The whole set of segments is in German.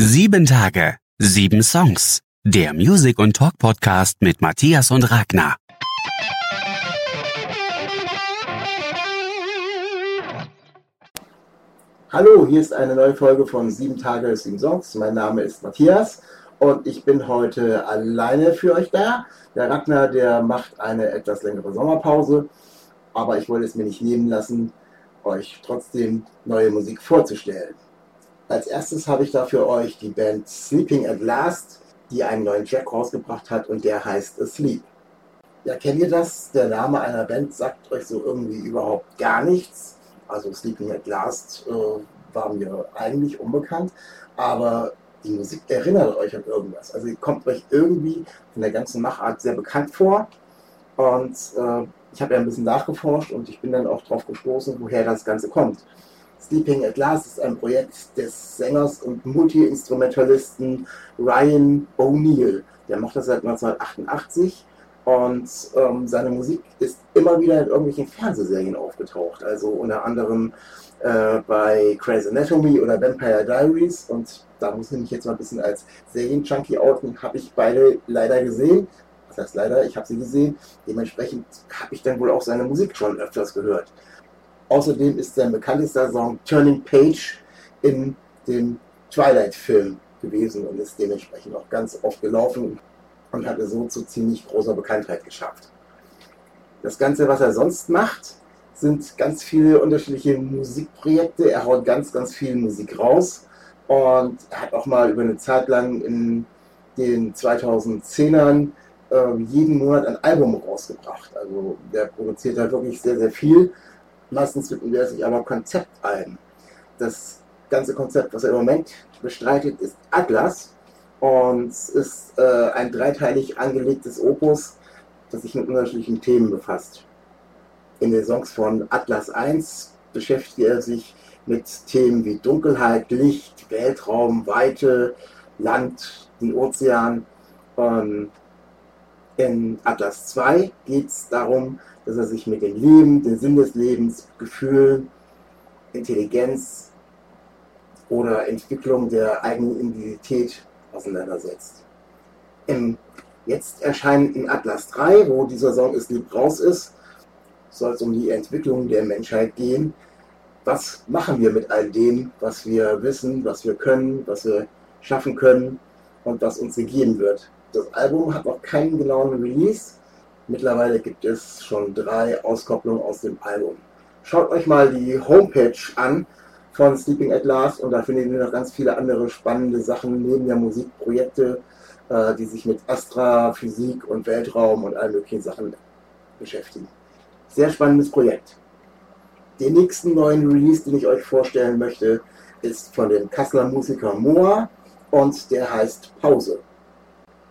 Sieben Tage, sieben Songs. Der Music und Talk Podcast mit Matthias und Ragnar. Hallo, hier ist eine neue Folge von Sieben Tage, sieben Songs. Mein Name ist Matthias und ich bin heute alleine für euch da. Der Ragnar, der macht eine etwas längere Sommerpause, aber ich wollte es mir nicht nehmen lassen, euch trotzdem neue Musik vorzustellen. Als erstes habe ich da für euch die Band Sleeping at Last, die einen neuen Track rausgebracht hat und der heißt Asleep. Ja, kennt ihr das? Der Name einer Band sagt euch so irgendwie überhaupt gar nichts. Also Sleeping at Last äh, war mir eigentlich unbekannt, aber die Musik erinnert euch an irgendwas. Also ihr kommt euch irgendwie von der ganzen Machart sehr bekannt vor. Und äh, ich habe ja ein bisschen nachgeforscht und ich bin dann auch drauf gestoßen, woher das Ganze kommt. Sleeping at Last ist ein Projekt des Sängers und Multi-Instrumentalisten Ryan O'Neill. Der macht das seit 1988 und ähm, seine Musik ist immer wieder in irgendwelchen Fernsehserien aufgetaucht. Also unter anderem äh, bei Grey's Anatomy oder Vampire Diaries. Und da muss ich mich jetzt mal ein bisschen als Serien-Junkie outen. Habe ich beide leider gesehen. Was heißt leider? Ich habe sie gesehen. Dementsprechend habe ich dann wohl auch seine Musik schon öfters gehört. Außerdem ist sein bekanntester Song Turning Page in dem Twilight-Film gewesen und ist dementsprechend auch ganz oft gelaufen und hatte so zu ziemlich großer Bekanntheit geschafft. Das Ganze, was er sonst macht, sind ganz viele unterschiedliche Musikprojekte. Er haut ganz, ganz viel Musik raus und hat auch mal über eine Zeit lang in den 2010ern äh, jeden Monat ein Album rausgebracht. Also der produziert da wirklich sehr, sehr viel. Meistens widmet er sich aber Konzeptalben. Das ganze Konzept, was er im Moment bestreitet, ist Atlas und ist äh, ein dreiteilig angelegtes Opus, das sich mit unterschiedlichen Themen befasst. In den Songs von Atlas 1 beschäftigt er sich mit Themen wie Dunkelheit, Licht, Weltraum, Weite, Land, den Ozean. Ähm, in Atlas 2 geht es darum, dass er sich mit dem Leben, dem Sinn des Lebens, Gefühlen, Intelligenz oder Entwicklung der eigenen Identität auseinandersetzt. Im jetzt erscheinen in Atlas 3, wo dieser Song ist lieb raus ist, soll es um die Entwicklung der Menschheit gehen. Was machen wir mit all dem, was wir wissen, was wir können, was wir schaffen können und was uns gegeben wird? Das Album hat noch keinen genauen Release. Mittlerweile gibt es schon drei Auskopplungen aus dem Album. Schaut euch mal die Homepage an von Sleeping at Last und da findet ihr noch ganz viele andere spannende Sachen neben der Musikprojekte, äh, die sich mit Astrophysik und Weltraum und allen möglichen Sachen beschäftigen. Sehr spannendes Projekt. Den nächsten neuen Release, den ich euch vorstellen möchte, ist von dem Kasseler Musiker Moa und der heißt Pause.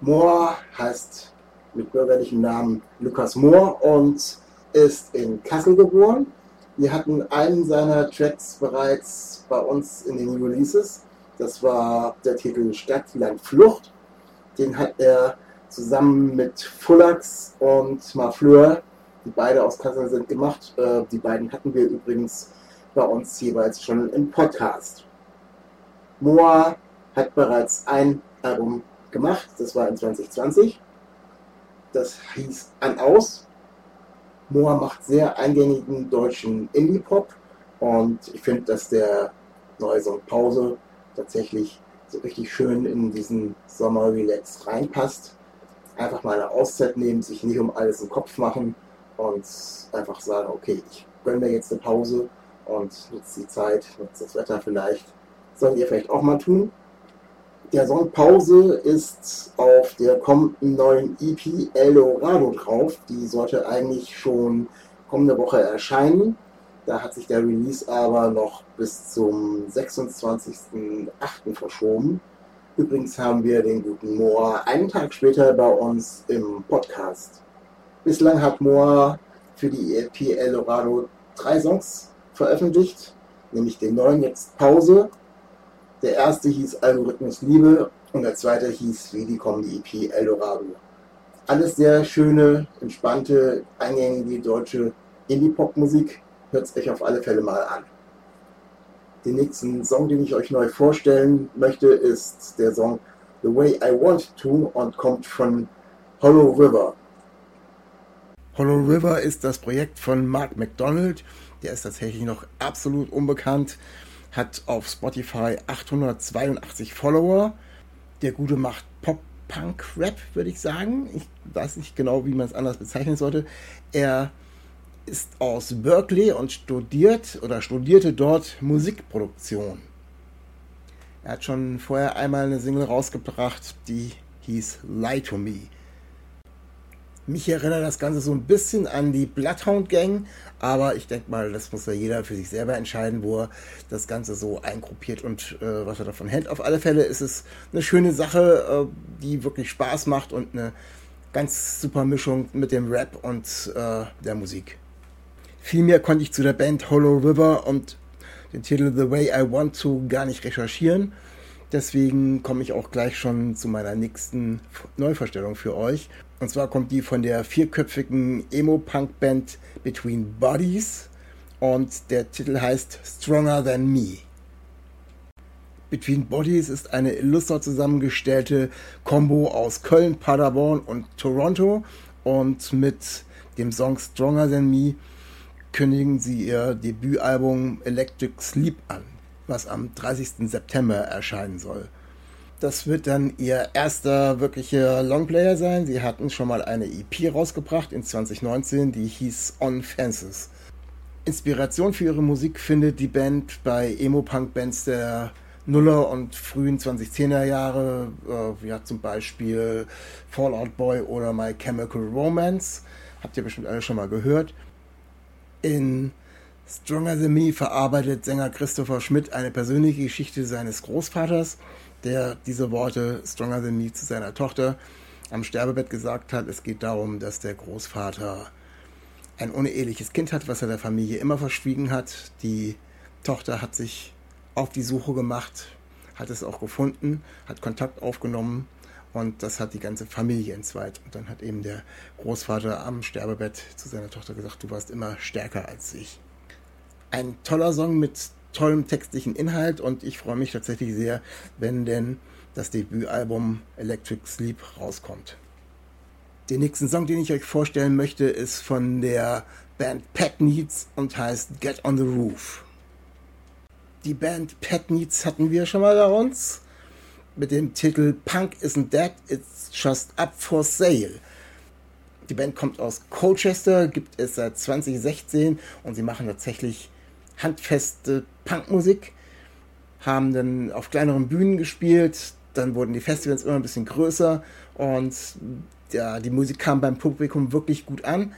Moa heißt mit bürgerlichem Namen Lukas Mohr und ist in Kassel geboren wir hatten einen seiner Tracks bereits bei uns in den Releases. Das war der Titel Stadt, Land, Flucht. Den hat er zusammen mit Fullax und Mafleur, die beide aus Kassel sind, gemacht. Äh, die beiden hatten wir übrigens bei uns jeweils schon im Podcast. Moa hat bereits ein Album gemacht, das war in 2020. Das hieß An Aus Moa macht sehr eingängigen deutschen Indie-Pop und ich finde, dass der neue Song Pause tatsächlich so richtig schön in diesen Sommer-Relax reinpasst. Einfach mal eine Auszeit nehmen, sich nicht um alles im Kopf machen und einfach sagen, okay, ich gönne mir jetzt eine Pause und nutze die Zeit, nutze das Wetter vielleicht. Sollt ihr vielleicht auch mal tun. Der Song Pause ist auf der kommenden neuen EP El Dorado drauf. Die sollte eigentlich schon kommende Woche erscheinen. Da hat sich der Release aber noch bis zum 26.08. verschoben. Übrigens haben wir den guten Moore einen Tag später bei uns im Podcast. Bislang hat Moore für die EP Eldorado drei Songs veröffentlicht, nämlich den neuen jetzt Pause. Der erste hieß Algorithmus Liebe und der zweite hieß Wie die kommen die EP Eldorado. Alles sehr schöne, entspannte, eingängige deutsche Indie-Pop-Musik. Hört es euch auf alle Fälle mal an. Den nächsten Song, den ich euch neu vorstellen möchte, ist der Song The Way I Want To und kommt von Hollow River. Hollow River ist das Projekt von Mark McDonald. Der ist tatsächlich noch absolut unbekannt, hat auf Spotify 882 Follower. Der Gute macht Pop, Punk, Rap, würde ich sagen. Ich weiß nicht genau, wie man es anders bezeichnen sollte. Er ist aus Berkeley und studiert oder studierte dort Musikproduktion. Er hat schon vorher einmal eine Single rausgebracht, die hieß Lie to Me. Mich erinnert das Ganze so ein bisschen an die Bloodhound Gang, aber ich denke mal, das muss ja jeder für sich selber entscheiden, wo er das Ganze so eingruppiert und äh, was er davon hält. Auf alle Fälle ist es eine schöne Sache, äh, die wirklich Spaß macht und eine ganz super Mischung mit dem Rap und äh, der Musik. Viel mehr konnte ich zu der Band Hollow River und den Titel The Way I Want to gar nicht recherchieren. Deswegen komme ich auch gleich schon zu meiner nächsten Neuvorstellung für euch. Und zwar kommt die von der vierköpfigen Emo-Punk-Band Between Bodies und der Titel heißt Stronger Than Me. Between Bodies ist eine illustre zusammengestellte Combo aus Köln, Paderborn und Toronto und mit dem Song Stronger Than Me kündigen sie ihr Debütalbum Electric Sleep an, was am 30. September erscheinen soll. Das wird dann ihr erster wirklicher Longplayer sein. Sie hatten schon mal eine EP rausgebracht in 2019, die hieß On Fences. Inspiration für ihre Musik findet die Band bei Emo-Punk-Bands der Nuller und frühen 2010er Jahre, äh, wie zum Beispiel Fallout Boy oder My Chemical Romance. Habt ihr bestimmt alle schon mal gehört. In Stronger Than Me verarbeitet Sänger Christopher Schmidt eine persönliche Geschichte seines Großvaters, der diese Worte Stronger Than Me zu seiner Tochter am Sterbebett gesagt hat. Es geht darum, dass der Großvater ein uneheliches Kind hat, was er der Familie immer verschwiegen hat. Die Tochter hat sich auf die Suche gemacht, hat es auch gefunden, hat Kontakt aufgenommen und das hat die ganze Familie entzweit. Und dann hat eben der Großvater am Sterbebett zu seiner Tochter gesagt, du warst immer stärker als ich. Ein toller Song mit tollem textlichen Inhalt und ich freue mich tatsächlich sehr, wenn denn das Debütalbum Electric Sleep rauskommt. Den nächsten Song, den ich euch vorstellen möchte, ist von der Band Pet Needs und heißt Get on the Roof. Die Band Pet Needs hatten wir schon mal bei uns mit dem Titel Punk Isn't Dead, It's Just Up for Sale. Die Band kommt aus Colchester, gibt es seit 2016 und sie machen tatsächlich handfeste Punkmusik, haben dann auf kleineren Bühnen gespielt, dann wurden die Festivals immer ein bisschen größer und ja, die Musik kam beim Publikum wirklich gut an.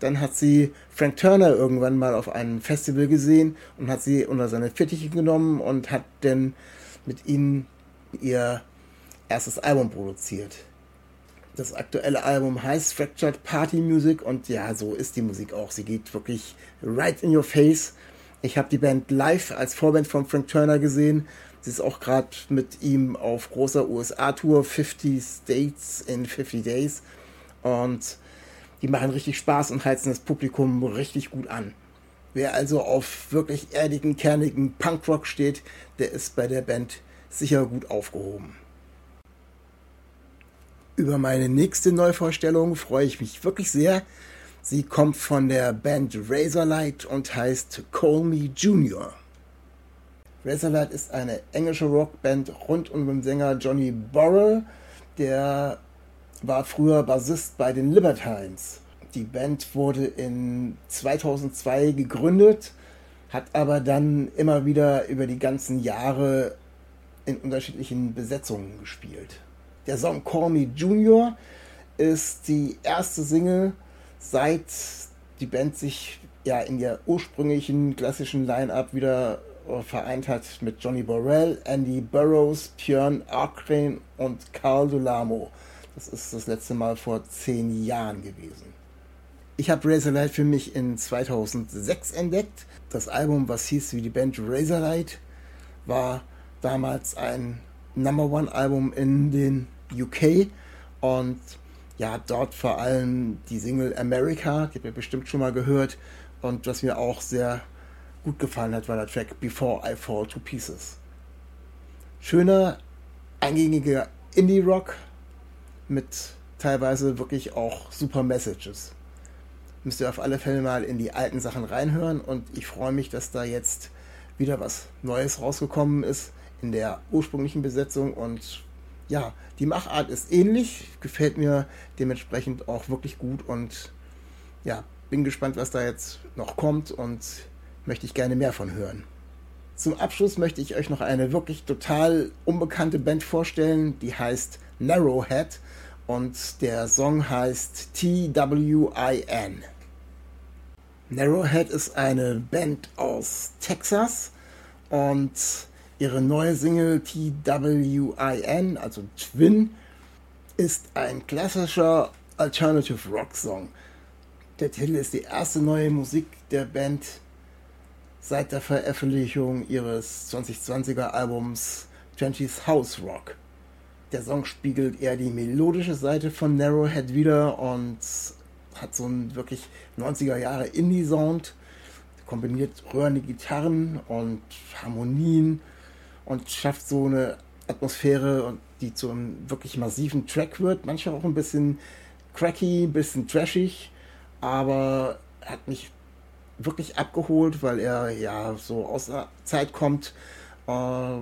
Dann hat sie Frank Turner irgendwann mal auf einem Festival gesehen und hat sie unter seine Fittiche genommen und hat dann mit ihnen ihr erstes Album produziert. Das aktuelle Album heißt Fractured Party Music und ja, so ist die Musik auch. Sie geht wirklich right in your face. Ich habe die Band live als Vorband von Frank Turner gesehen. Sie ist auch gerade mit ihm auf großer USA-Tour, 50 States in 50 Days. Und die machen richtig Spaß und heizen das Publikum richtig gut an. Wer also auf wirklich erdigen, kernigen Punkrock steht, der ist bei der Band sicher gut aufgehoben. Über meine nächste Neuvorstellung freue ich mich wirklich sehr. Sie kommt von der Band Razorlight und heißt Call Me Junior. Razorlight ist eine englische Rockband rund um den Sänger Johnny Borrell. Der war früher Bassist bei den Libertines. Die Band wurde in 2002 gegründet, hat aber dann immer wieder über die ganzen Jahre in unterschiedlichen Besetzungen gespielt. Der Song Call Me Junior ist die erste Single seit die Band sich ja in der ursprünglichen klassischen Line-Up wieder äh, vereint hat mit Johnny Borrell, Andy Burroughs, Björn Akren und Carl Dolamo. Das ist das letzte Mal vor zehn Jahren gewesen. Ich habe Razorlight für mich in 2006 entdeckt. Das Album, was hieß wie die Band Razorlight, war damals ein Number One Album in den UK und ja, dort vor allem die Single America, die habt ihr bestimmt schon mal gehört und was mir auch sehr gut gefallen hat, war der Track Before I Fall to Pieces. Schöner, eingängiger Indie-Rock mit teilweise wirklich auch super Messages. Müsst ihr auf alle Fälle mal in die alten Sachen reinhören und ich freue mich, dass da jetzt wieder was Neues rausgekommen ist in der ursprünglichen Besetzung und ja, die Machart ist ähnlich, gefällt mir dementsprechend auch wirklich gut und ja, bin gespannt, was da jetzt noch kommt und möchte ich gerne mehr von hören. Zum Abschluss möchte ich euch noch eine wirklich total unbekannte Band vorstellen, die heißt Narrowhead und der Song heißt TWIN. Narrowhead ist eine Band aus Texas und ihre neue Single TWIN, also Twin, ist ein klassischer Alternative Rock Song. Der Titel ist die erste neue Musik der Band seit der Veröffentlichung ihres 2020er Albums 20th House Rock. Der Song spiegelt eher die melodische Seite von Narrowhead wieder und hat so einen wirklich 90er Jahre Indie-Sound, kombiniert röhrende Gitarren und Harmonien und schafft so eine Atmosphäre, die zu einem wirklich massiven Track wird. Manchmal auch ein bisschen cracky, ein bisschen trashig, aber hat mich wirklich abgeholt, weil er ja so aus der Zeit kommt, äh,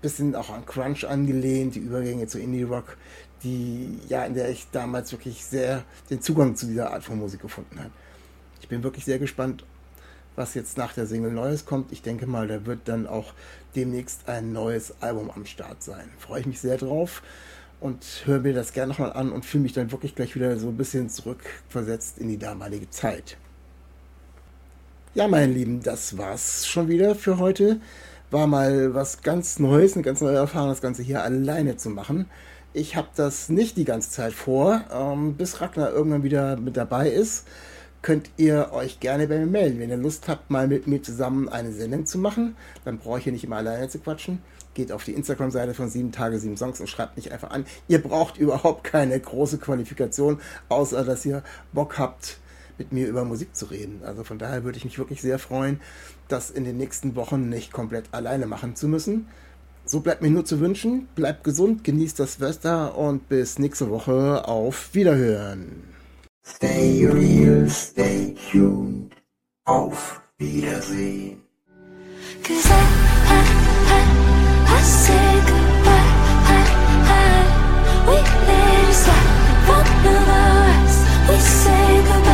bisschen auch an Crunch angelehnt, die Übergänge zu Indie Rock, die ja in der ich damals wirklich sehr den Zugang zu dieser Art von Musik gefunden habe. Ich bin wirklich sehr gespannt, was jetzt nach der Single Neues kommt. Ich denke mal, da wird dann auch demnächst ein neues Album am Start sein. Freue ich mich sehr drauf und höre mir das gerne nochmal an und fühle mich dann wirklich gleich wieder so ein bisschen zurückversetzt in die damalige Zeit. Ja, meine Lieben, das war's schon wieder für heute. War mal was ganz Neues, eine ganz neue Erfahrung, das Ganze hier alleine zu machen. Ich habe das nicht die ganze Zeit vor, ähm, bis Ragnar irgendwann wieder mit dabei ist könnt ihr euch gerne bei mir melden. Wenn ihr Lust habt, mal mit mir zusammen eine Sendung zu machen, dann brauche ich hier nicht immer alleine zu quatschen. Geht auf die Instagram-Seite von 7 Tage, 7 Songs und schreibt mich einfach an. Ihr braucht überhaupt keine große Qualifikation, außer dass ihr Bock habt, mit mir über Musik zu reden. Also von daher würde ich mich wirklich sehr freuen, das in den nächsten Wochen nicht komplett alleine machen zu müssen. So bleibt mir nur zu wünschen. Bleibt gesund, genießt das Wetter und bis nächste Woche. Auf Wiederhören. Stay real, stay tuned. Auf Wiedersehen. Cause I, I, I, I say goodbye. I, I, we let it slide. One of us, we say goodbye.